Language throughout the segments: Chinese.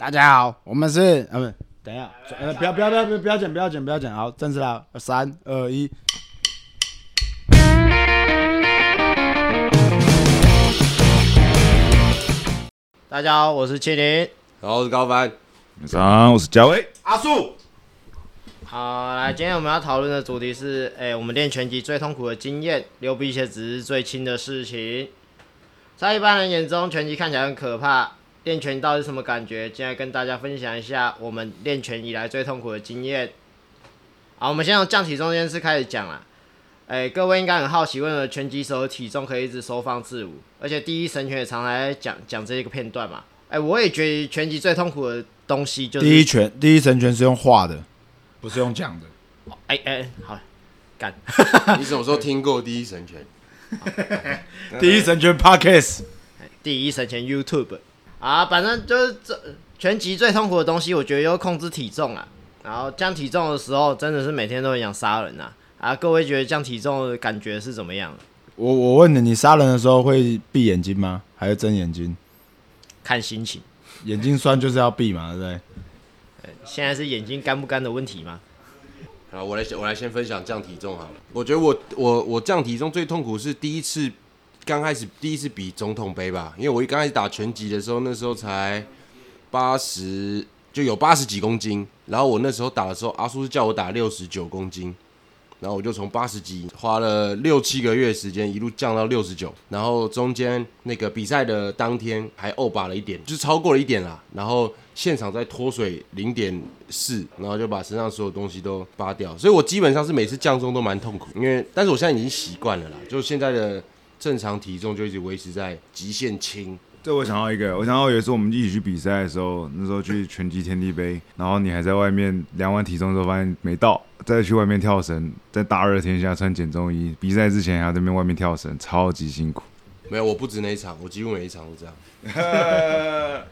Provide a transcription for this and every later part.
大家好，我们是呃不，等一下，呃不要不要不要不要不要剪不要剪不要剪，好，正式了，三二一。大家好，我是麒麟。然后我是高帆，早，我是嘉威。阿树，好，来，今天我们要讨论的主题是，哎、我们练拳击最痛苦的经验，流鼻血只是最轻的事情。在一般人眼中，拳击看起来很可怕，练拳到底是什么感觉？今天跟大家分享一下我们练拳以来最痛苦的经验。好，我们先从降体重这件事开始讲啦。哎、各位应该很好奇，为什么拳击手的体重可以一直收放自如？而且第一神拳也常来讲讲这一个片段嘛。哎、我也觉得拳击最痛苦的东西就是第一拳，第一神拳是用画的，不是用讲的。哎哎、好，干。你什么时候听过第一神拳？第一神拳 Podcast，第一神拳 YouTube 啊，反正就是这全集最痛苦的东西，我觉得就是控制体重啊。然后降体重的时候，真的是每天都很想杀人啊！啊，各位觉得降体重的感觉是怎么样？我我问你，你杀人的时候会闭眼睛吗？还是睁眼睛？看心情。眼睛酸就是要闭嘛，对不对？现在是眼睛干不干的问题吗？好，我来我来先分享降体重好了。我觉得我我我降体重最痛苦是第一次刚开始第一次比总统杯吧，因为我一刚开始打拳击的时候，那时候才八十就有八十几公斤，然后我那时候打的时候，阿叔是叫我打六十九公斤，然后我就从八十几花了六七个月时间，一路降到六十九，然后中间那个比赛的当天还欧把了一点，就是超过了一点啦，然后现场再脱水零点四，然后就把身上所有东西都扒掉，所以我基本上是每次降重都蛮痛苦，因为但是我现在已经习惯了啦，就现在的正常体重就一直维持在极限轻。这我想到一个，我想到有一次我们一起去比赛的时候，那时候去拳击天地杯，然后你还在外面量完体重之后发现没到，再去外面跳绳，在大热天下穿减重衣，比赛之前还要在那边外面跳绳，超级辛苦。没有，我不止那一场，我几乎每一场都这样。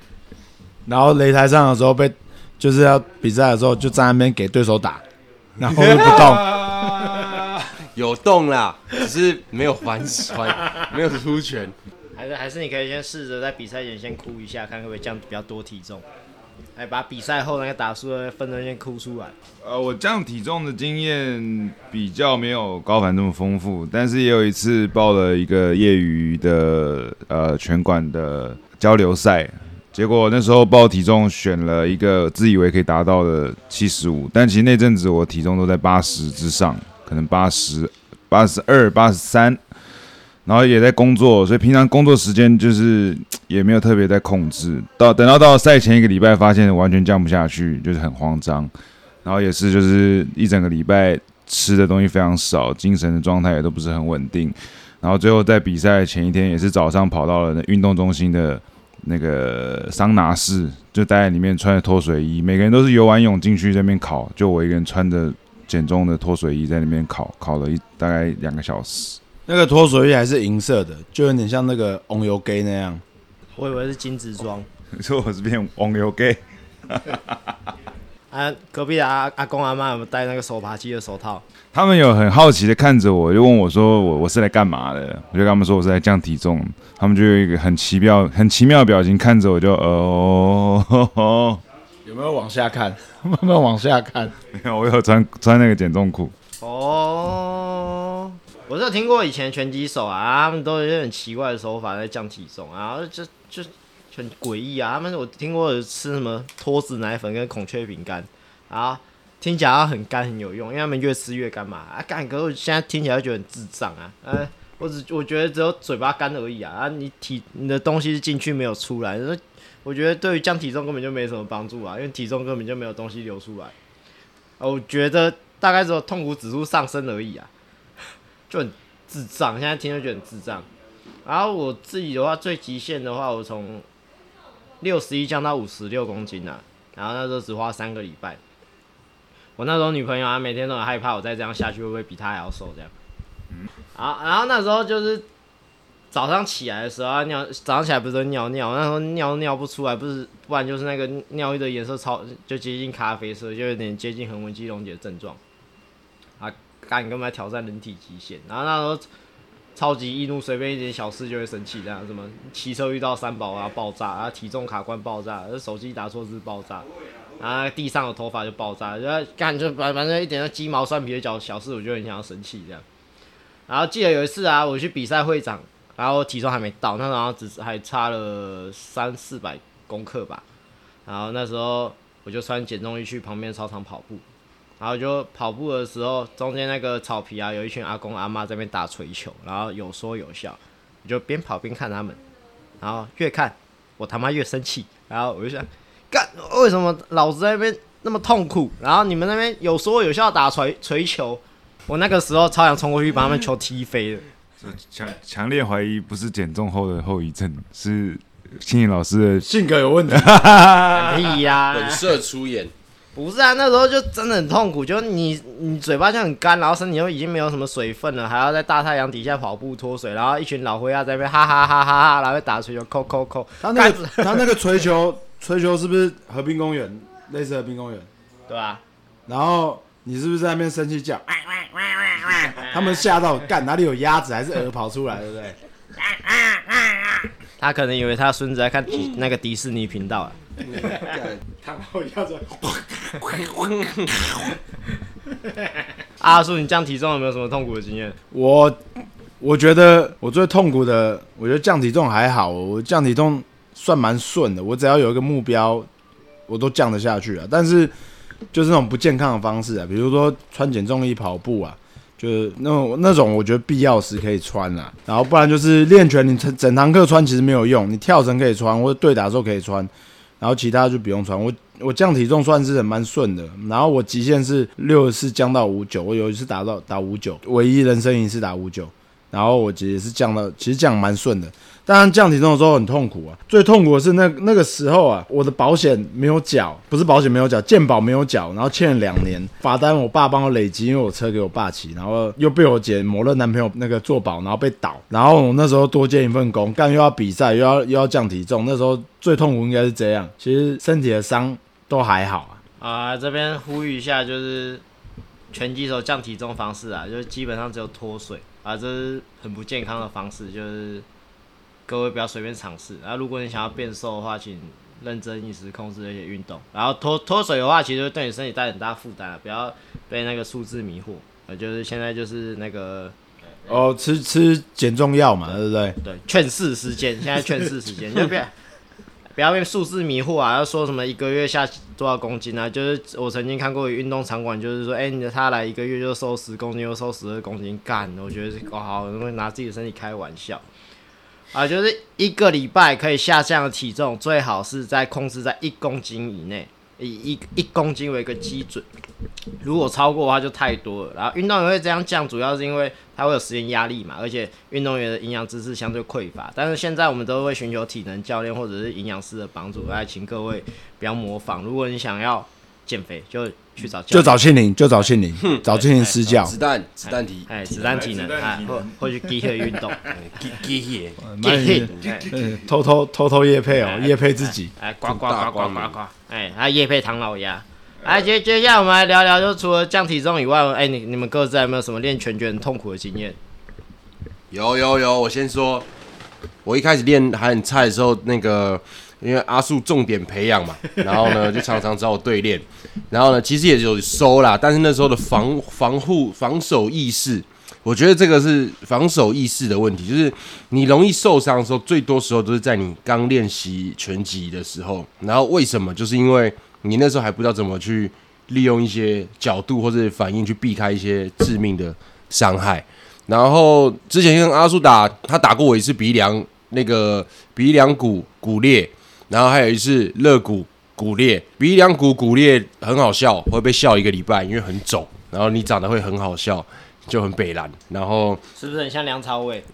然后擂台上的时候被，就是要比赛的时候就在那边给对手打，然后又不动。有动啦，只是没有还传 没有出拳。还是还是你可以先试着在比赛前先哭一下，看会不会降比较多体重，哎，把比赛后那个打输的分数先哭出来。呃，我降体重的经验比较没有高凡这么丰富，但是也有一次报了一个业余的呃拳馆的交流赛，结果那时候报体重选了一个自以为可以达到的七十五，但其实那阵子我体重都在八十之上，可能八十八十二、八十三。然后也在工作，所以平常工作时间就是 也没有特别在控制。到等到到赛前一个礼拜，发现完全降不下去，就是很慌张。然后也是就是一整个礼拜吃的东西非常少，精神的状态也都不是很稳定。然后最后在比赛前一天，也是早上跑到了那运动中心的那个桑拿室，就待在里面穿着脱水衣，每个人都是游完泳进去这边烤，就我一个人穿着减重的脱水衣在那边烤，烤了一大概两个小时。那个脱水衣还是银色的，就有点像那个红油 gay 那样。我以为是金子装。你 说我是变网友 gay？啊，隔壁的阿阿公阿妈有没有戴那个手扒鸡的手套？他们有很好奇的看着我，就问我说我我是来干嘛的？我就跟他们说我是来降体重。他们就有一个很奇妙、很奇妙的表情看着我就，哦，呵呵有没有往下看？慢慢往下看。没有，我有穿穿那个减重裤。哦，我是有听过以前拳击手啊，他们都有一些很奇怪的手法在降体重啊，就就很诡异啊。他们我听过有吃什么脱脂奶粉跟孔雀饼干啊，听起来很干很有用，因为他们越吃越干嘛啊干。可是我现在听起来就觉得很智障啊，呃，我只我觉得只有嘴巴干而已啊，啊，你体你的东西进去没有出来，那我觉得对于降体重根本就没什么帮助啊，因为体重根本就没有东西流出来。啊，我觉得大概只有痛苦指数上升而已啊，就很智障。现在听就觉得很智障。然后我自己的话，最极限的话，我从六十一降到五十六公斤啊，然后那时候只花三个礼拜。我那时候女朋友啊，每天都很害怕我再这样下去会不会比她还要瘦这样。啊，然后那时候就是早上起来的时候啊，尿早上起来不是尿尿，那时候尿尿不出来，不是，不然就是那个尿液的颜色超就接近咖啡色，就有点接近横纹肌溶解的症状。啊，干根本在挑战人体极限。然后那时候超级易怒，随便一点小事就会生气，这样什么骑车遇到三宝啊爆炸啊，体重卡关爆炸，手机打错字爆炸，啊地上的头发就爆炸，就干就反反正一点鸡毛蒜皮的小小事，我就很想要生气这样。然后记得有一次啊，我去比赛会长，然后体重还没到，那时候只是还差了三四百公克吧，然后那时候我就穿减重衣去旁边操场跑步。然后就跑步的时候，中间那个草皮啊，有一群阿公阿妈在那边打锤球，然后有说有笑，我就边跑边看他们，然后越看我他妈越生气，然后我就想，干为什么老子在那边那么痛苦，然后你们那边有说有笑打锤锤球，我那个时候超想冲过去把他们球踢飞的。强强烈怀疑不是减重后的后遗症，是心理老师的性格有问题。屁呀、本色出演，不是啊，那时候就真的很痛苦，就你你嘴巴就很干，然后身体又已经没有什么水分了，还要在大太阳底下跑步脱水，然后一群老灰啊在那边哈哈哈哈哈，然后打锤球扣扣扣，他那个他那个锤球锤球是不是和平公园类似和平公园？对吧、然后你是不是在那边生气叫？他们吓到，干哪里有鸭子还是鹅跑出来，对不对？他可能以为他孙子在看迪那个迪士尼频道啊。看到鸭子，阿叔，你降体重有没有什么痛苦的经验？我我觉得我最痛苦的，我觉得降体重还好，我降体重算蛮顺的，我只要有一个目标，我都降得下去啊。但是就是那种不健康的方式啊，比如说穿减重衣跑步啊，就是那种那种我觉得必要时可以穿啊，然后不然就是练拳，你整整堂课穿其实没有用，你跳绳可以穿，或者对打的时候可以穿，然后其他就不用穿。我我降体重算是蛮顺的，然后我极限是六十四降到五九，我有一次打到打五九，唯一人生一次打五九，然后我其实是降到，其实降蛮顺的。当然降体重的时候很痛苦啊，最痛苦的是那那个时候啊，我的保险没有缴，不是保险没有缴，健保没有缴，然后欠了两年罚单，我爸帮我累积，因为我车给我爸骑，然后又被我姐某任男朋友那个做保，然后被倒，然后我那时候多兼一份工，干又要比赛，又要又要降体重，那时候最痛苦应该是这样，其实身体的伤都还好啊。啊、这边呼吁一下，就是拳击手降体重方式啊，就是基本上只有脱水啊，这是很不健康的方式，就是各位不要随便尝试。然后如果你想要变瘦的话，请认真饮食控制这些运动。然后脱脱水的话，其实会对你身体带很大负担啊，不要被那个数字迷惑。呃，就是现在就是那个哦，吃吃减重药嘛，对不对？对劝世时间，现在劝世时间，就不要 不要被数字迷惑啊！要说什么一个月下多少公斤啊？就是我曾经看过运动场馆，就是说，哎、你的他来一个月就瘦十公斤，又瘦十二公斤，干！我觉得是哦，好，会拿自己的身体开玩笑啊！就是一个礼拜可以下降的体重，最好是在控制在一公斤以内，以一一公斤为一个基准。如果超过的话就太多了。然后运动员会这样降，主要是因为他会有时间压力嘛，而且运动员的营养知识相对匮乏。但是现在我们都会寻求体能教练或者是营养师的帮助，来请各位不要模仿。如果你想要减肥，就去找教就找庆龄，就找庆龄，找庆林 私教。子弹子弹体，哎子弹体能哎或或去激烈运动，给给耶，激烈哎嗯，偷偷偷偷夜配哦，夜配自己。哎，呱呱呱呱呱呱，哎，还叶配唐老鸭。哎，接接下来我们来聊聊，就除了降体重以外，哎，你你们各自有没有什么练拳觉得很痛苦的经验？有有有，我先说，我一开始练还很菜的时候，那个因为阿树重点培养嘛，然后呢就常常找我对练，然后呢其实也有收啦，但是那时候的防防护防守意识，我觉得这个是防守意识的问题，就是你容易受伤的时候，最多时候都是在你刚练习拳击的时候，然后为什么？就是因为你那时候还不知道怎么去利用一些角度或者反应去避开一些致命的伤害。然后之前跟阿树打，他打过我一次鼻梁那个鼻梁骨骨裂，然后还有一次肋骨骨裂。鼻梁骨骨裂很好笑，会被笑一个礼拜，因为很肿，然后你长得会很好笑，就很北蓝。然后是不是很像梁朝伟？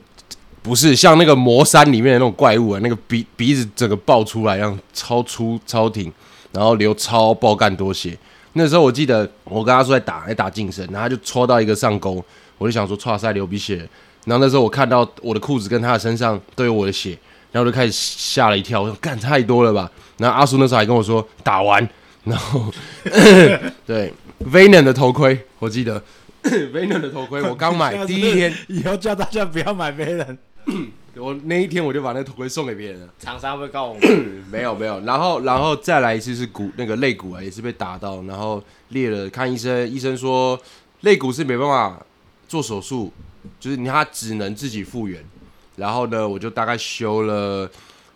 不是像那个魔山里面的那种怪物啊，那个鼻鼻子整个爆出来一样，超粗超挺，然后流超爆干多血。那时候我记得我跟他说在打在打近身，然后他就戳到一个上钩，我就想说哇塞流鼻血。然后那时候我看到我的裤子跟他的身上都有我的血，然后我就开始吓了一跳，我说干太多了吧。然后阿叔那时候还跟我说打完，然后 对 Venom 的头盔我记得，Venom 的头盔，我刚买 第一天，以后叫大家不要买别人。我那一天我就把那个头盔送给别人了。厂商会告我们。没有没有，然后然后再来一次是骨那个肋骨啊，也是被打到，然后裂了，看医生，医生说肋骨是没办法做手术，就是你他只能自己复原。然后呢，我就大概休了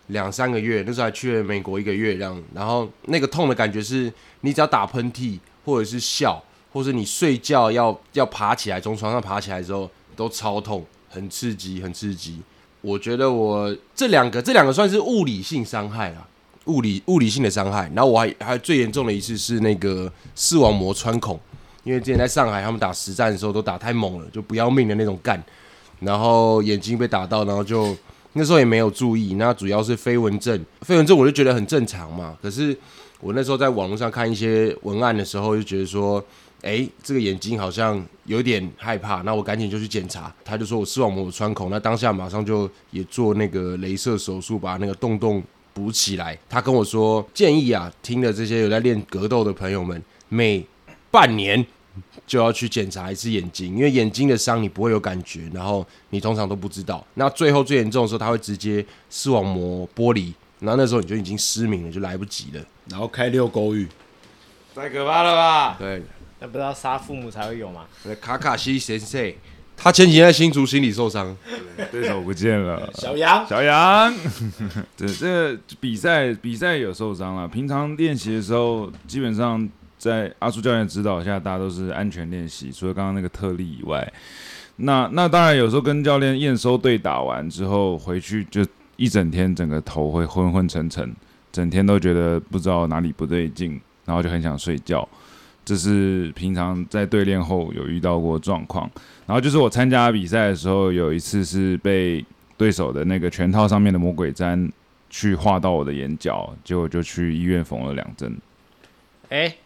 两三个月，那时候还去了美国一个月这样。然后那个痛的感觉是，你只要打喷嚏或者是笑，或是你睡觉要要爬起来，从床上爬起来之后都超痛，很刺激，很刺激。我觉得我这两个，这两个算是物理性伤害啦，物理物理性的伤害。然后我还还最严重的一次是那个视网膜穿孔，因为之前在上海他们打实战的时候都打太猛了，就不要命的那种干，然后眼睛被打到，然后就那时候也没有注意，那主要是飞蚊症，飞蚊症我就觉得很正常嘛。可是我那时候在网络上看一些文案的时候，就觉得说。哎，这个眼睛好像有点害怕，那我赶紧就去检查。他就说我视网膜穿孔，那当下马上就也做那个镭射手术，把那个洞洞补起来。他跟我说建议啊，听了这些有在练格斗的朋友们，每半年就要去检查一次眼睛，因为眼睛的伤你不会有感觉，然后你通常都不知道。那最后最严重的时候，他会直接视网膜剥离，然后那时候你就已经失明了，就来不及了。然后开六勾玉，太可怕了吧？对。那不知道杀父母才会有吗？卡卡西先生，他前几天在新竹心理受伤，对手不见了。小杨，小杨，这这比赛比赛有受伤了。平常练习的时候，基本上在阿叔教练指导下，大家都是安全练习，除了刚刚那个特例以外。那那当然有时候跟教练验收队打完之后回去，就一整天整个头会昏昏沉沉，整天都觉得不知道哪里不对劲，然后就很想睡觉。这是平常在对练后有遇到过状况，然后就是我参加比赛的时候，有一次是被对手的那个拳套上面的魔鬼毡去划到我的眼角，结果就去医院缝了两针。哎，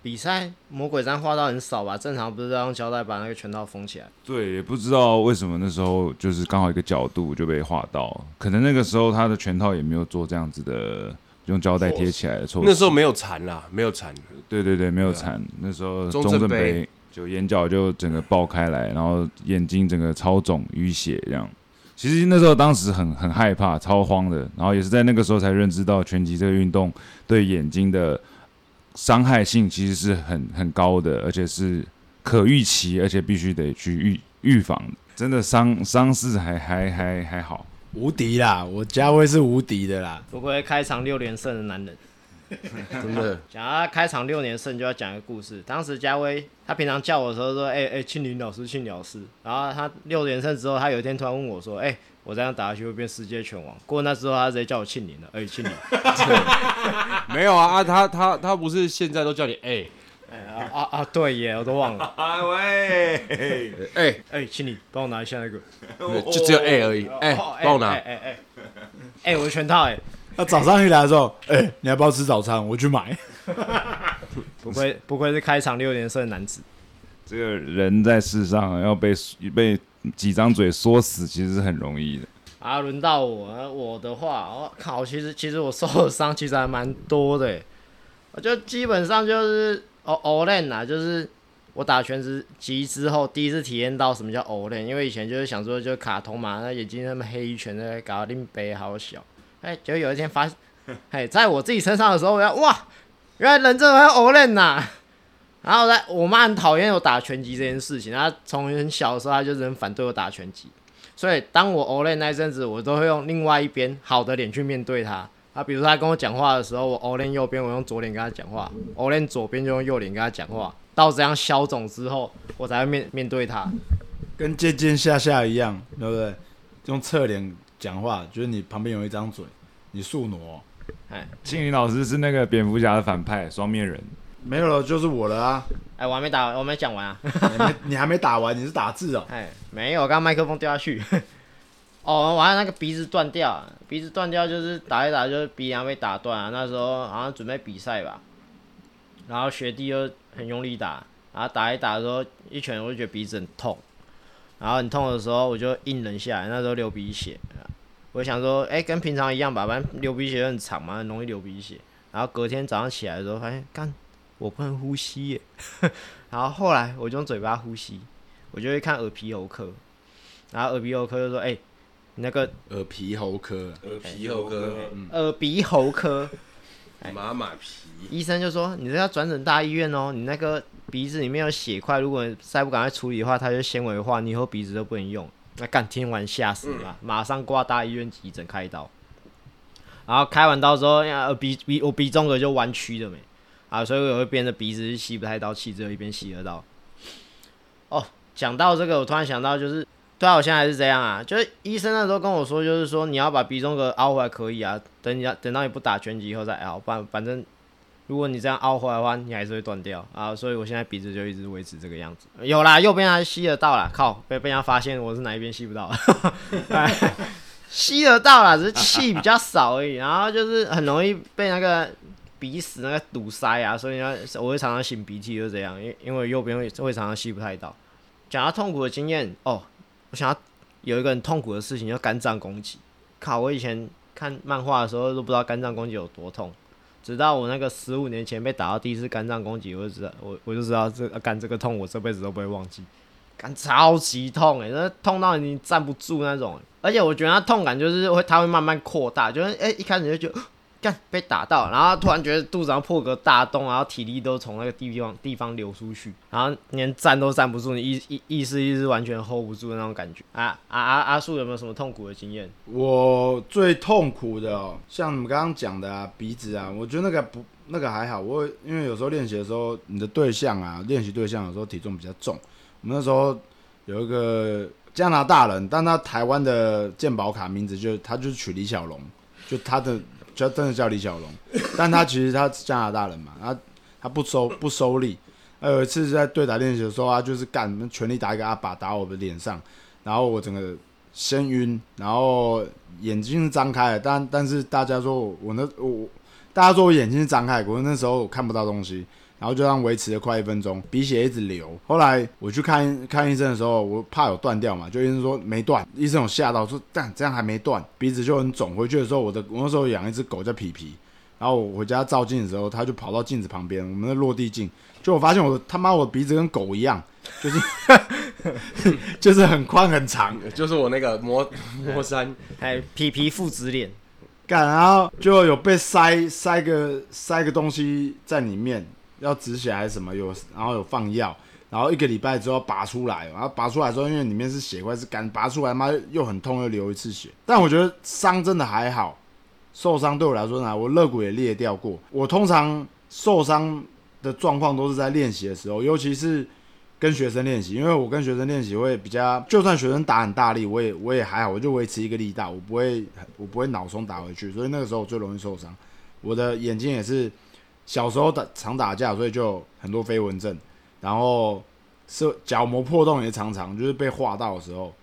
比赛魔鬼毡划到很少吧？正常不是要用胶带把那个拳套封起来？对，也不知道为什么那时候就是刚好一个角度就被划到，可能那个时候他的拳套也没有做这样子的。用胶带贴起来的措施。那时候没有残啦，没有残。对对对，没有残。那时候中正杯就眼角就整个爆开来，然后眼睛整个超肿淤血这样。其实那时候当时很很害怕，超慌的。然后也是在那个时候才认知到拳击这个运动对眼睛的伤害性其实是很很高的，而且是可预期，而且必须得去预预防。真的伤伤势还还还还好。无敌啦！我家威是无敌的啦，不愧开场六连胜的男人，真的。讲他开场六连胜就要讲一个故事。当时家威他平常叫我的时候说：“哎哎，庆林老师，庆老师。”然后他六连胜之后，他有一天突然问我说：“哎，我这样打下去会变世界拳王？”过那之后，他直接叫我庆林了。哎，庆林，没有啊啊！他他他不是现在都叫你哎。啊啊啊！对耶，我都忘了。哎喂，哎哎，请你帮我拿一下那个，就只有 A 而已。哎，帮我拿。哎哎哎，哎我的全套哎。他早上一来的时候，哎，你要不要吃早餐？我去买。不愧不愧是开场六连胜的男子。这个人在世上要被被几张嘴说死，其实是很容易的。啊，轮到我，我的话，我靠，其实其实我受的伤其实还蛮多的。我就基本上就是。哦，O L E N 啊，就是我打全职级之后第一次体验到什么叫 O L E N，因为以前就是想说就卡通嘛，那眼睛那么黑一圈的，搞定杯好小，哎，结果有一天发，哎，在我自己身上的时候，我要哇，原来人真的会 O L E N 呐，然后在我妈很讨厌我打拳击这件事情，她从很小的时候她就是很反对我打拳击，所以当我 O L E N 那阵子，我都会用另外一边好的脸去面对她。啊，比如他跟我讲话的时候，我 o 练右边，我用左脸跟他讲话；o 练左边就用右脸跟他讲话。到这样消肿之后，我才会面面对他，跟尖尖下下一样，对不对？用侧脸讲话，就是你旁边有一张嘴，你竖挪。哎，庆云老师是那个蝙蝠侠的反派，双面人。没有了，就是我了啊！哎，我还没打，我没讲完啊。你还没打完，你是打字哦。哎，没有，刚刚麦克风掉下去。哦，完了，那个鼻子断掉，鼻子断掉就是打一打，就是鼻梁被打断啊。那时候好像准备比赛吧，然后学弟又很用力打，然后打一打的时候，一拳我就觉得鼻子很痛，然后很痛的时候我就硬忍下来，那时候流鼻血，我想说，哎，跟平常一样吧，反正流鼻血很长嘛，容易流鼻血。然后隔天早上起来的时候，发现干我不能呼吸耶。然后后来我就用嘴巴呼吸，我就会看耳鼻喉科，然后耳鼻喉科就说：“哎、你那个耳鼻喉科，耳鼻喉科，耳鼻喉科。”马马皮，医生就说：“你这要转诊大医院哦，你那个鼻子里面有血块，如果再不赶快处理的话，它就纤维化，你以后鼻子都不能用。”那干听完吓死了，马上挂大医院急诊开刀。然后开完刀之后，呀，鼻鼻我鼻中隔就弯曲的没啊，所以我会变得鼻子是吸不太到气，只有一边吸得到。哦，讲到这个，我突然想到，就是对啊，我现在还是这样啊，就是医生那时候跟我说，就是说你要把鼻中隔凹回来可以啊，等你要等到你不打拳击以后再凹，反反正如果你这样凹回来的话，你还是会断掉。啊，所以我现在鼻子就一直维持这个样子。有啦，右边还吸得到啦，靠，被被人家发现我是哪一边吸不到，吸得到啦，只是气比较少而已，然后就是很容易被那个鼻屎那个堵塞啊，所以呢，我会常常擤鼻涕，就这样，因因为右边会会常常吸不太到。讲到痛苦的经验哦，我想要有一个很痛苦的事情，叫肝脏攻击。靠，我以前看漫画的时候都不知道肝脏攻击有多痛。直到我那个十五年前被打到第一次肝脏攻击，我就知道，我我就知道这肝这个痛，我这辈子都不会忘记。肝超级痛诶、那痛到你站不住那种、而且我觉得它痛感就是会，它会慢慢扩大，就是诶、一开始就觉得干被打到，然后突然觉得肚子上破个大洞，然后体力都从那个地方地方流出去，然后连站都站不住，你意意意识意识完全 hold 不住的那种感觉。啊啊啊！阿树有没有什么痛苦的经验？我最痛苦的哦，像你们刚刚讲的啊，鼻子啊，我觉得那个不那个还好。我因为有时候练习的时候，你的对象啊，练习对象有时候体重比较重。我们那时候有一个加拿大人，但他台湾的健保卡名字就他就是取李小龙，就他的就真的叫李小龙，但他其实他是加拿大人嘛，他他不收不收力。他有一次在对打练习的时候，他就是干全力打一个阿爸打我的脸上，然后我整个先晕，然后眼睛是张开的，但但是大家说我那我大家说我眼睛是张开的，我那时候我看不到东西，然后就这样维持了快一分钟，鼻血一直流。后来我去看看医生的时候，我怕有断掉嘛，就医生说没断，医生有吓到说但这样还没断，鼻子就很肿。回去的时候，我的我那时候养一只狗叫皮皮，然后我回家照镜子的时候，它就跑到镜子旁边，我们的落地镜，就我发现我的他妈我鼻子跟狗一样，就是 就是很宽很长。就是我那个磨磨 山，还有皮皮父子脸，干，然后就有被塞塞个塞个东西在里面，要止血还是什么，有然后有放药，然后一个礼拜之后拔出来，然后拔出来之后，因为里面是血块是干，拔出来妈又很痛又流一次血，但我觉得伤真的还好，受伤对我来说呢，我肋骨也裂掉过，我通常受伤的状况都是在练习的时候，尤其是。跟学生练习，因为我跟学生练习会比较，就算学生打很大力，我也我也还好，我就维持一个力道，我不会我不会脑冲打回去，所以那个时候我最容易受伤。我的眼睛也是小时候打常打架，所以就很多飞蚊症，然后是角膜破洞也常常就是被划到的时候，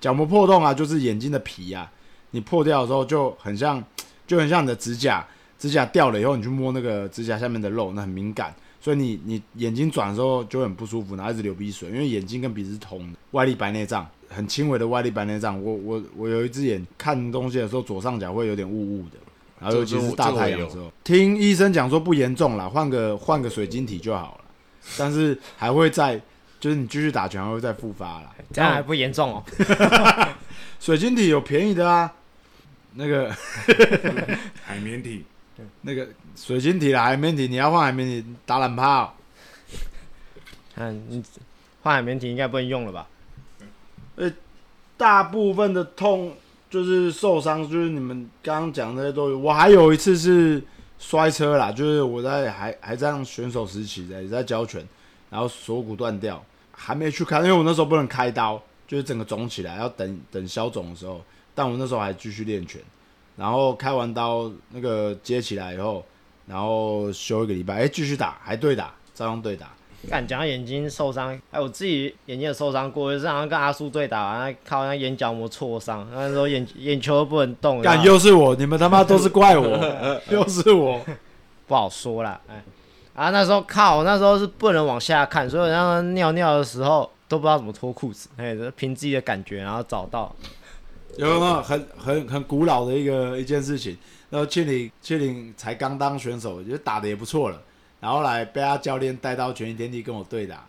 角膜破洞啊，就是眼睛的皮啊，你破掉的时候就很像 就很像你的指甲，指甲掉了以后，你去摸那个指甲下面的肉，那很敏感。所以你你眼睛转的时候就很不舒服，然后一直流鼻水，因为眼睛跟鼻子是通的，外力白内障很轻微的外力白内障。我我我有一只眼看东西的时候左上角会有点雾雾的，然后尤其是大太阳的时候，听医生讲说不严重啦，换个换个水晶体就好了，但是还会再就是你继续打拳还会再复发啦。这样还不严重哦。水晶体有便宜的啊，那个 海绵体，那个水晶体啦，海绵体你要换海绵体打懒炮。嗯，你换海绵体应该不能用了吧？呃大部分的痛就是受伤，就是你们刚刚讲的那些都有。我还有一次是摔车啦，就是我在还还在选手时期的，也在教拳，然后锁骨断掉，还没去看，因为我那时候不能开刀，就是整个肿起来，要等等消肿的时候。但我那时候还继续练拳，然后开完刀那个接起来以后，然后休一个礼拜，哎、继续打，还对打，照样对打。干讲到眼睛受伤，哎，我自己眼睛也受伤过，就是好像跟阿叔对打，完靠那眼角膜挫伤，那时候眼眼球都不能动，干然后又是我，你们他妈都是怪我，又是我。不好说啦，哎，啊那时候靠，那时候是不能往下看，所以让他尿尿的时候都不知道怎么脱裤子，哎，就凭自己的感觉，然后找到，有没有很很很古老的一个一件事情？然后庆龄庆龄才刚当选手，我觉得打的也不错了。然后来被他教练带到全天地跟我对打，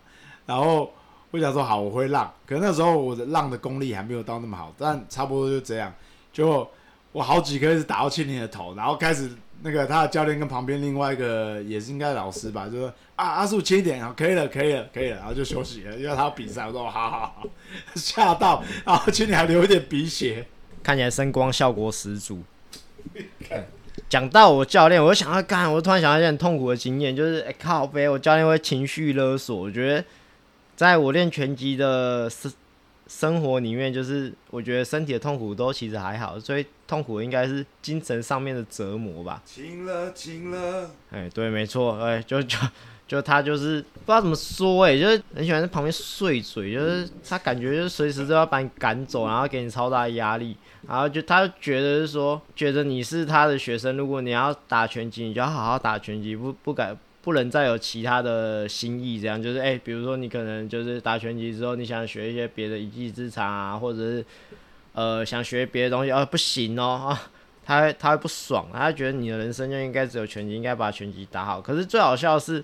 然后我想说好我会浪，可是那时候我的浪的功力还没有到那么好，但差不多就这样，就我好几颗是打到庆龄的头，然后开始那个他的教练跟旁边另外一个也是应该老师吧，就说啊阿树轻一点，啊可以了可以了可以了，然后就休息了，因为他要比赛，我说好好好，吓到，然后庆龄还流一点鼻血。看起来声光效果十足。讲到我教练，我就想要干，我突然想到一件很痛苦的经验，就是哎、靠背，我教练会情绪勒索。我觉得在我练拳击的生生活里面，就是我觉得身体的痛苦都其实还好，最痛苦的应该是精神上面的折磨吧。晴了晴了，哎，对，没错，哎，就就就他就是不知道怎么说，哎，就是很喜欢在旁边碎嘴，就是他感觉就是随时都要把你赶走，然后给你超大的压力，然后就他觉得是说，觉得你是他的学生，如果你要打拳击，你就要好好打拳击，不不改。不能再有其他的心意，这样就是哎、比如说你可能就是打拳击之后，你想学一些别的一技之长啊，或者是呃想学别的东西，啊、不行哦啊，他他会不爽，他觉得你的人生就应该只有拳击，应该把拳击打好。可是最好笑的是，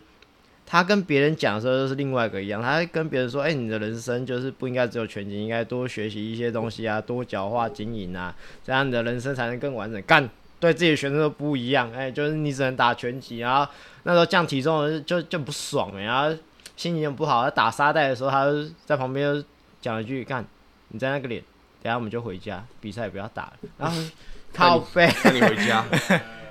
他跟别人讲的时候就是另外一个一样，他跟别人说：“哎、你的人生就是不应该只有拳击，应该多学习一些东西啊，多角化经营啊，这样你的人生才能更完整。”干，对自己的学生都不一样，哎、就是你只能打拳击，然后那时候降体重就就不爽哎、然后心情也不好。他打沙袋的时候，他就在旁边讲一句：“干，你在那个脸，等下我们就回家，比赛不要打了。”然后靠背。那你回家，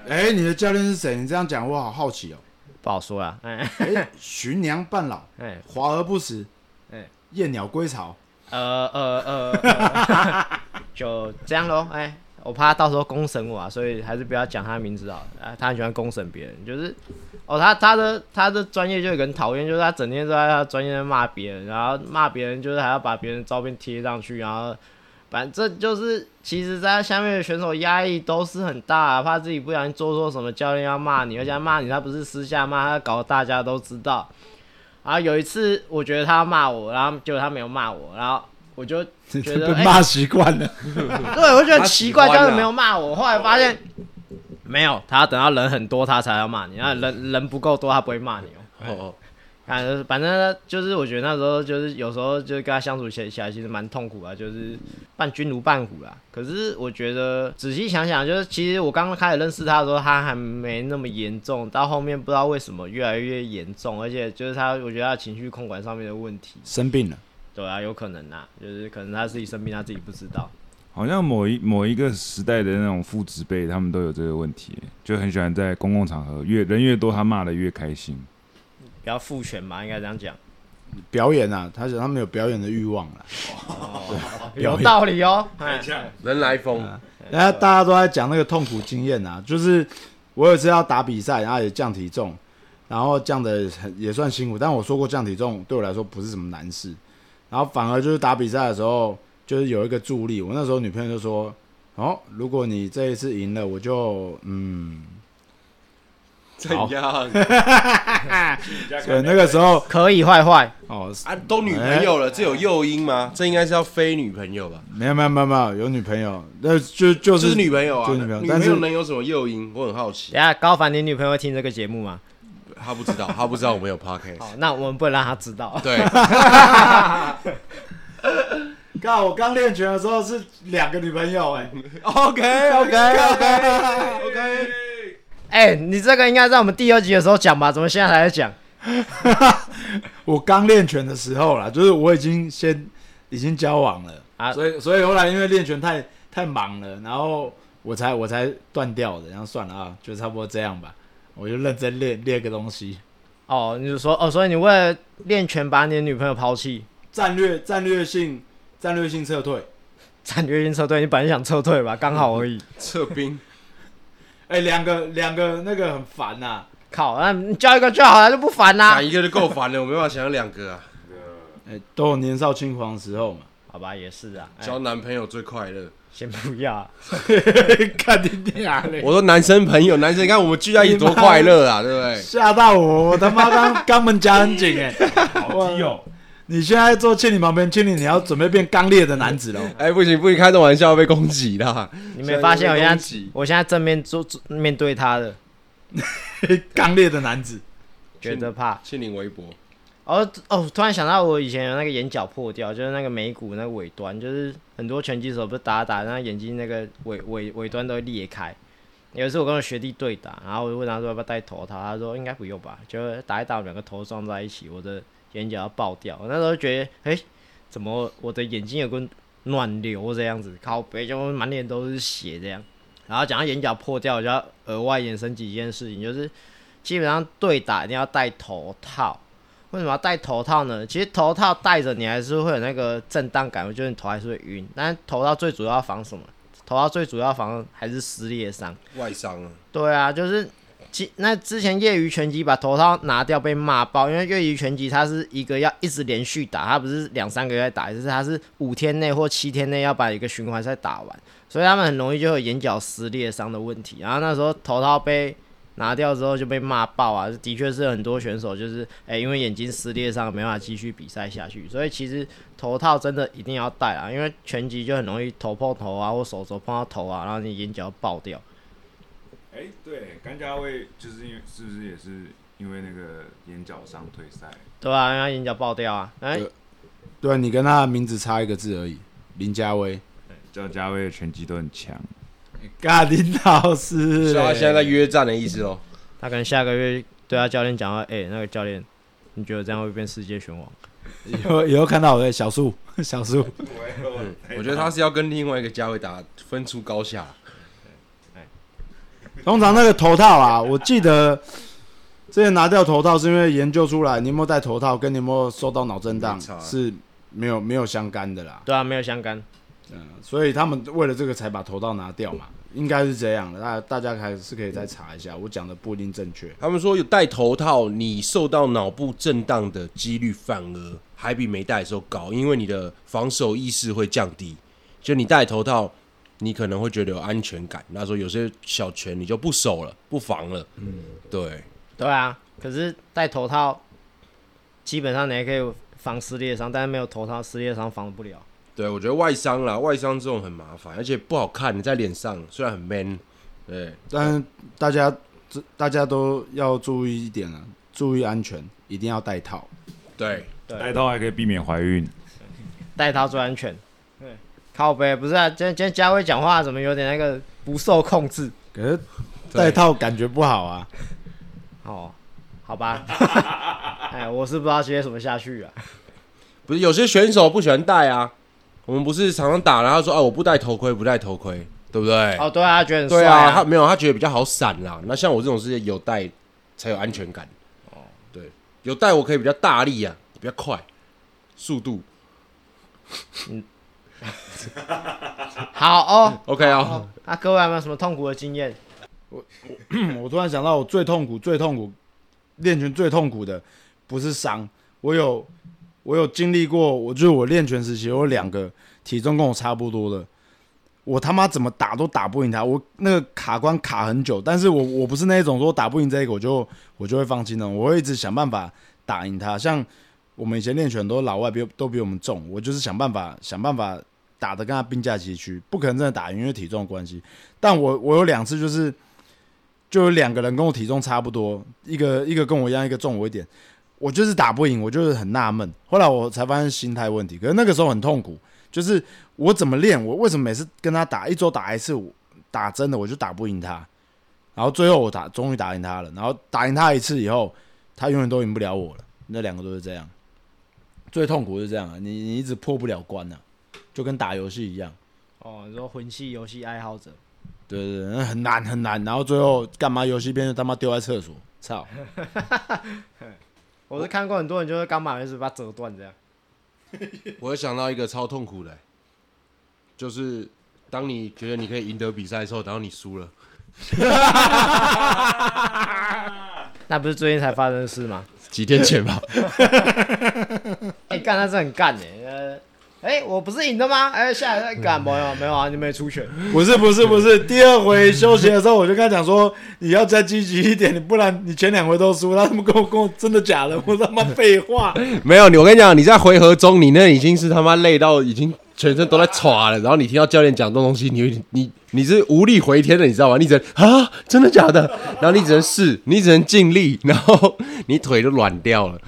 哎、你的教练是谁？你这样讲我好好奇哦。不好说啦，哎哎、寻娘半老，哎，华而不实，哎燕鸟归巢。呃呃呃，呃就这样咯。哎，我怕他到时候公审我啊，所以还是不要讲他的名字好了。哎，他很喜欢公审别人，就是哦，他他的他的专业就很讨厌，就是他整天都在他专业在骂别人，然后骂别人就是还要把别人照片贴上去，然后反正就是其实在他下面的选手压力都是很大、啊，怕自己不小心做错什么，教练要骂你，而且他骂你他不是私下骂，他搞得大家都知道。然后有一次，我觉得他骂我，然后结果他没有骂我，然后我就 觉得骂习惯了。对，我觉得奇怪，教练没有骂我。后来发现没有，他要等到人很多他才要骂你，然后人人不够多他不会骂你哦。哦，反正反正就是我觉得那时候就是有时候就是跟他相处起起来其实蛮痛苦啊，就是伴君如伴虎啦。可是我觉得仔细想想，就是其实我刚刚开始认识他的时候，他还没那么严重，到后面不知道为什么越来越严重，而且就是他，我觉得他情绪控管上面的问题，生病了，对啊，有可能啊，就是可能他自己生病，他自己不知道。好像某一某一个时代的那种父子辈，他们都有这个问题，就很喜欢在公共场合越人越多，他骂的越开心。比较父权嘛，应该这样讲。表演啊，他他们有表演的欲望了。有道理哦。哎人来疯，然后大家都在讲那个痛苦经验啊，就是我有一次要打比赛，然后也降体重，然后降的很也算辛苦，但我说过降体重对我来说不是什么难事，然后反而就是打比赛的时候，就是有一个助力，我那时候女朋友就说，哦，如果你这一次赢了，我就嗯，怎样？对，那个时候可以坏坏，哦，啊，都女朋友了，这有诱因吗？这应该是要非女朋友吧？没有没有没有没有有女朋友，那就就就是是女朋友啊，就是女朋友女朋但是友能有什么诱因？我很好奇等。一下高凡，你女朋友会听这个节目吗？他不知道，他不知道我们有 podcast。好，那我们不能让她知道。对，看我刚练拳的时候是两个女朋友哎、OK OK OK OK，哎、你这个应该在我们第二集的时候讲吧？怎么现在才在讲？我刚练拳的时候啦，就是我已经先已经交往了啊所以所以后来因为练拳太太忙了，然后我才我才断掉的，然后算了啊，就差不多这样吧，我就认真练练个东西，哦，你就说哦，所以你为了练拳把你的女朋友抛弃，战略战略性战略性撤退。战略性撤退，你本来想撤退吧，刚好而已。撤兵。哎、两个两个那个很烦呐、靠，那你交一个就好了，就不烦啦、打一个就够烦了，我没办法想两个啊。哎、都有年少轻狂的时候嘛。好吧，也是啊。哎交男朋友最快乐。先不要啊，看你俩嘞，我说男生朋友，男生你看我们聚在一起多快乐啊，对不对？吓到我，我他妈刚肛门夹很紧哎、好基友，你现在坐庆龄旁边，庆龄你要准备变刚烈的男子了。哎，不行不行，开这玩笑被攻击啦。你没发现我现在我现在正面坐坐面对他的，刚烈的男子，觉得怕。庆龄微博，哦哦，突然想到我以前有那个眼角破掉，就是那个眉骨那个尾端，就是很多拳击手不是打打，然后眼睛那个尾尾尾端都会裂开。有一次我跟我学弟对打，然后我就问他说要不要戴头套，他说应该不用吧，就打一打，两个头撞在一起，我的眼角要爆掉。我那时候觉得，哎、怎么我的眼睛有个暖流这样子，靠背就满脸都是血这样。然后讲到眼角破掉，我就要额外延伸几件事情，就是基本上对打一定要戴头套。为什么要戴头套呢？其实头套戴着你还是会有那个震荡感，我觉得你头还是会晕。但是头套最主要防什么？头套最主要防还是撕裂伤。外伤啊，对啊，就是其那之前业余拳击把头套拿掉被骂爆，因为业余拳击它是一个要一直连续打，它不是两三个月打一次，它是五天内或七天内要把一个循环赛打完，所以他们很容易就有眼角撕裂伤的问题。然后那时候头套被拿掉之后就被骂爆啊，的确是很多选手就是哎、因为眼睛撕裂伤没办法继续比赛下去，所以其实头套真的一定要戴啊，因为拳击就很容易头碰头啊或手肘碰到头啊，然后你眼角爆掉。哎、对，甘家卫就是因为是不是也是因为那个眼角伤退赛？对啊，因为他眼角爆掉啊，哎、对啊你跟他的名字差一个字而已，林家威。叫家威的拳击都很强。嘎林老师嘞，所以他现在在约战的意思哦。他可能下个月对他教练讲话，哎、那个教练，你觉得这样会变世界拳王？以后以后看到我的小树小树，我觉得他是要跟另外一个价位打分出高下。通常那个头套啊，我记得之前拿掉头套是因为研究出来，你有没有戴头套跟你有没有受到脑震荡是没有没有相干的啦。对啊，没有相干。嗯所以他们为了这个才把头套拿掉嘛，应该是这样的。大大家还是可以再查一下，我讲的不一定正确。他们说有戴头套，你受到脑部震荡的几率反而还比没戴的时候高，因为你的防守意识会降低。就你戴头套，你可能会觉得有安全感。那时候有些小拳你就不守了，不防了。嗯，对，对啊，可是戴头套，基本上你还可以防撕裂伤，但是没有头套，撕裂伤防不了。对，我觉得外伤啦，外伤这种很麻烦，而且不好看。你在脸上虽然很 man，对，但大家这大家都要注意一点啊，注意安全，一定要戴套。对，戴套还可以避免怀孕。戴套最安全。对，靠背不是啊，今天今天嘉威讲话怎么有点那个不受控制？可是戴套感觉不好啊。哦，好吧，哎，我是不知道接什么下去啊。不是有些选手不喜欢戴啊。我们不是常常打，然后说：“啊，我不戴头盔，不戴头盔，对不对？”哦，对啊，觉得很帅对啊，他啊。没有，他觉得比较好闪啦。那像我这种是有戴才有安全感。哦，对，有戴我可以比较大力啊，比较快，速度。好哦，OK 啊、哦，那各位有没有什么痛苦的经验？我 我突然想到，我最痛苦、最痛苦练拳最痛苦的不是伤，我有我有经历过，我就是我练拳时期，我有两个体重跟我差不多的，我他妈怎么打都打不赢他，我那个卡关卡很久，但是我我不是那种说打不赢这个我就我就会放弃的，我会一直想办法打赢他。像我们以前练拳都老外比都比我们重，我就是想办法想办法打的跟他并驾齐驱，不可能真的打赢，因为体重的关系。但我我有两次就是。就有两个人跟我体重差不多，一个一个跟我一样，一个重我一点，我就是打不赢，我就是很纳闷。后来我才发现心态问题，可是那个时候很痛苦，就是我怎么练，我为什么每次跟他打一周打一次，打真的我就打不赢他，然后最后我打终于打赢他了，然后打赢他一次以后，他永远都赢不了我了。那两个都是这样，最痛苦是这样啊，你你一直破不了关啊，就跟打游戏一样。哦，你说魂系游戏爱好者，对对对，那很难很难，然后最后干嘛游戏变成他妈丢在厕所，操！我是看过很多人就是刚把一直把它折断这样。我又想到一个超痛苦的、就是当你觉得你可以赢得比赛的时候，然后你输了。那不是最近才发生的事吗？几天前吧，哎、干那是很干的、呃，哎、我不是赢的吗？哎、下来再干，没有没有啊，你没出拳。不是不是不是，第二回休息的时候我就跟他讲说，你要再积极一点，你不然你前两回都输。他们跟我跟我真的假的？我他妈废话。没有你。我跟你讲，你在回合中，你那已经是他妈累到已经全身都在喘了，然后你听到教练讲这种东西，你你你是无力回天的，你知道吗？你只能啊，真的假的？然后你只能试，你只能尽力，然后你腿都软掉了，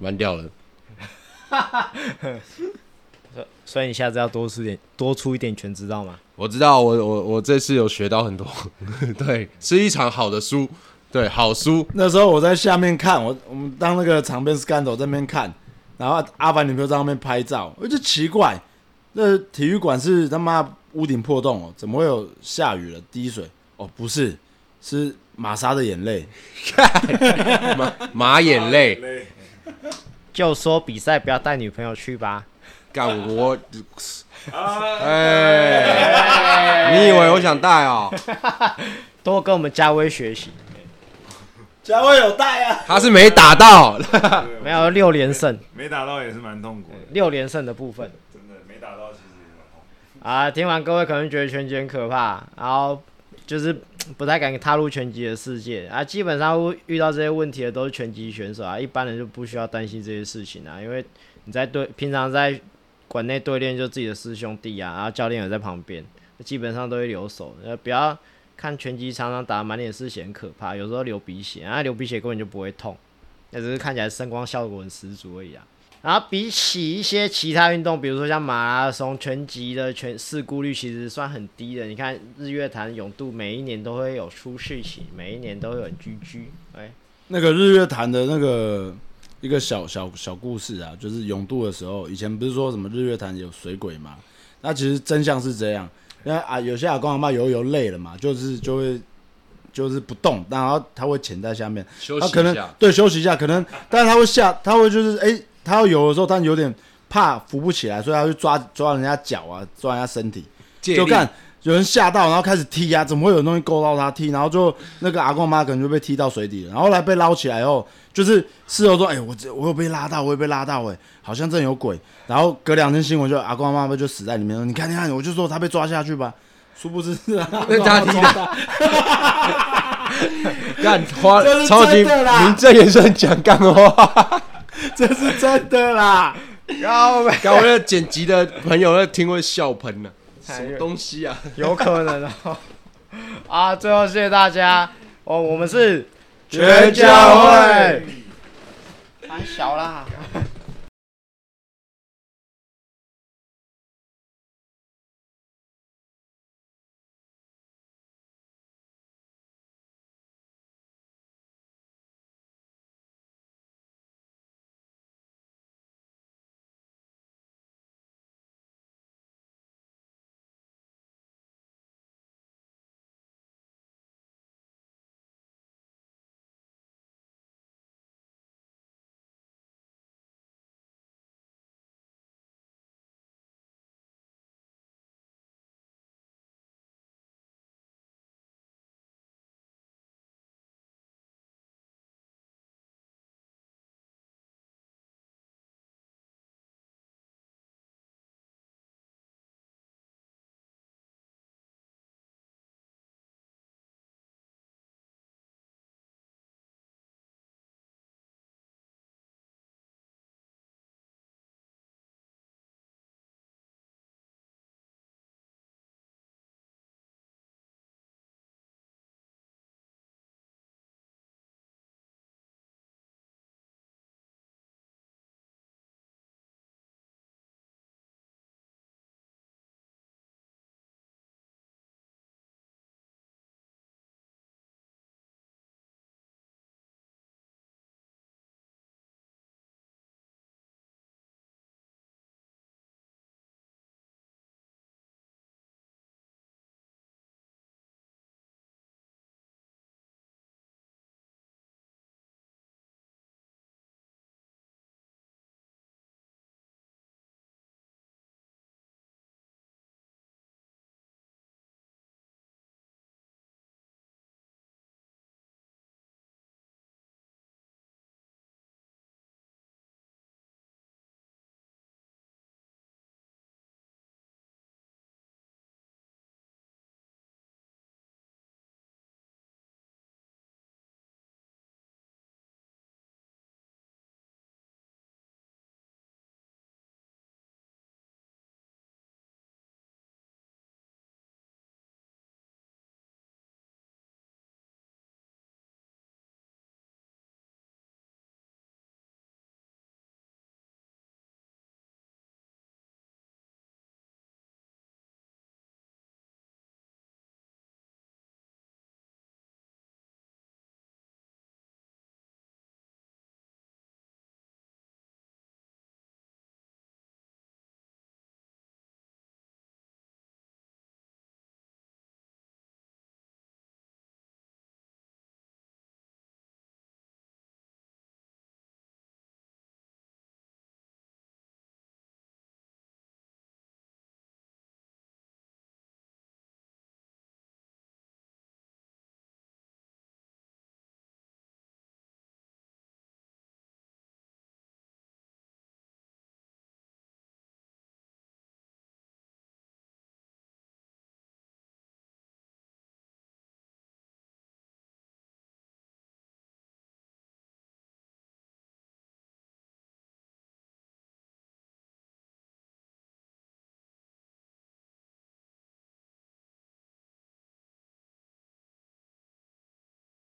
软掉了。所以你下次要多出点，多出一点拳，知道吗？我知道，我我我这次有学到很多，对，是一场好的书，对，好书。那时候我在下面看，我我们当那个场边 scandal 在那边看，然后阿凡女朋友在那边拍照，我就奇怪，那体育馆是他妈屋顶破洞哦，怎么会有下雨了滴水？哦，不是，是玛莎的眼泪。马马眼泪，就说比赛不要带女朋友去吧。干我，哎，你以为我想带哦？多跟我们嘉威学习，嘉威有带啊，他是没打到，没有六连胜，没打到也是蛮痛苦的，六连胜的部分真的没打到其实也蛮痛苦。啊。听完各位可能觉得拳击很可怕，然后就是不太敢踏入拳击的世界啊。基本上会遇到这些问题的都是拳击选手啊，一般人就不需要担心这些事情啊，因为你在对平常在馆内对练就自己的师兄弟啊，然后教练也在旁边，基本上都会留守。呃，不要看拳击常常打满脸是血很可怕，有时候流鼻血，啊流鼻血根本就不会痛，那只是看起来声光效果很十足而已啊。然后比起一些其他运动，比如说像马拉松、拳击的全事故率其实算很低的。你看日月潭泳渡每一年都会有出事情，每一年都会有人居居，哎，那个日月潭的那个一个小小小故事啊，就是泳渡的时候，以前不是说什么日月潭有水鬼嘛？那其实真相是这样，因为啊有些阿公阿妈游游累了嘛，就是就会就是不动，然后他会潜在下面，休他可能息一下。对休息一下，可能但是他会下，他会就是哎、他要游的时候，他有点怕扶不起来，所以他去抓抓人家脚啊，抓人家身体，就看有人吓到，然后开始踢啊，怎么会有东西勾到他踢？然后就那个阿公妈可能就被踢到水底了，然后后来被捞起来后，就是事后说，哎、我这我有被拉到，我有被拉到、哎，好像真的有鬼。然后隔两天新闻就阿公妈妈就死在里面了，你看你看，我就说他被抓下去吧，殊不知是他踢的，干花超级名正言顺讲干话。这是真的啦。然后刚我那剪辑的朋友那听会笑喷了，哎什么东西啊？有可能哦。啊，最后谢谢大家哦，我们是全教会，太小啦。